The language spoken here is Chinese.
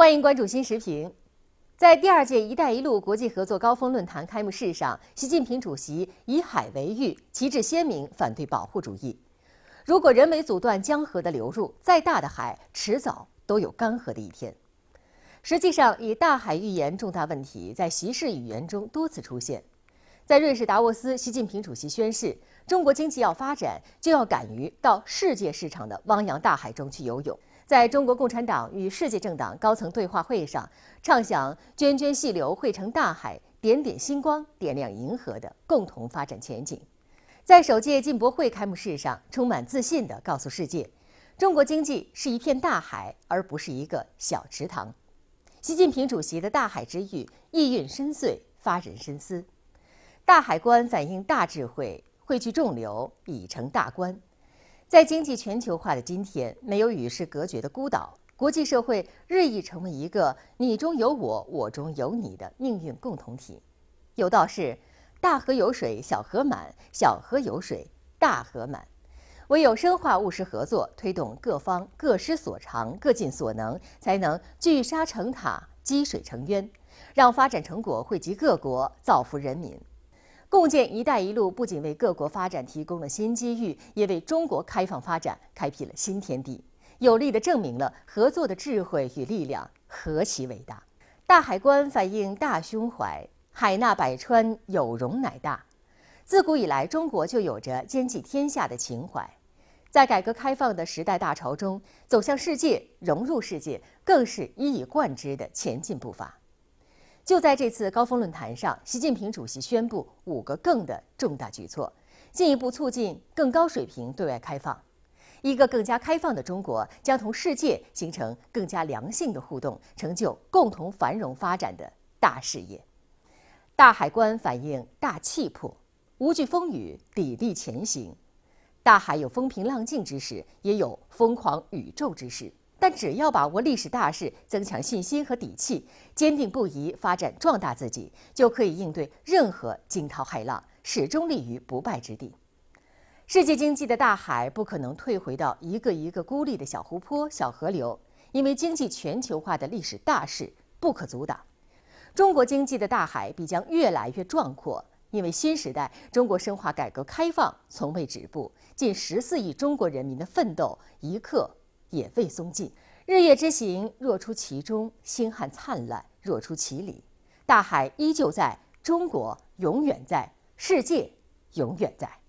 欢迎关注新时评。在第二届“一带一路”国际合作高峰论坛开幕式上，习近平主席以海为喻，旗帜鲜明反对保护主义。如果人为阻断江河的流入，再大的海迟早都有干涸的一天。实际上，以大海预言重大问题，在习氏语言中多次出现。在瑞士达沃斯，习近平主席宣誓，中国经济要发展，就要敢于到世界市场的汪洋大海中去游泳。在中国共产党与世界政党高层对话会上，畅想“涓涓细流汇成大海，点点星光点亮银河”的共同发展前景。在首届进博会开幕式上，充满自信地告诉世界，中国经济是一片大海，而不是一个小池塘。习近平主席的大海之语意蕴深邃，发人深思。大海观反映大智慧，汇聚众流，已成大观。在经济全球化的今天，没有与世隔绝的孤岛，国际社会日益成为一个你中有我，我中有你的命运共同体。有道是：大河有水小河满，小河有水大河满。唯有深化务实合作，推动各方各施所长、各尽所能，才能聚沙成塔、积水成渊，让发展成果惠及各国，造福人民。共建“一带一路”不仅为各国发展提供了新机遇，也为中国开放发展开辟了新天地，有力地证明了合作的智慧与力量何其伟大。大海观反映大胸怀，海纳百川，有容乃大。自古以来，中国就有着兼济天下的情怀，在改革开放的时代大潮中，走向世界、融入世界，更是一以贯之的前进步伐。就在这次高峰论坛上，习近平主席宣布五个“更”的重大举措，进一步促进更高水平对外开放。一个更加开放的中国，将同世界形成更加良性的互动，成就共同繁荣发展的大事业。大海观反映大气魄，无惧风雨，砥砺前行。大海有风平浪静之时，也有疯狂宇宙之时。但只要把握历史大势，增强信心和底气，坚定不移发展壮大自己，就可以应对任何惊涛骇浪，始终立于不败之地。世界经济的大海不可能退回到一个一个孤立的小湖泊、小河流，因为经济全球化的历史大势不可阻挡。中国经济的大海必将越来越壮阔，因为新时代中国深化改革开放从未止步，近十四亿中国人民的奋斗一刻。也未松劲，日月之行若出其中，星汉灿烂若出其里，大海依旧在，中国永远在，世界永远在。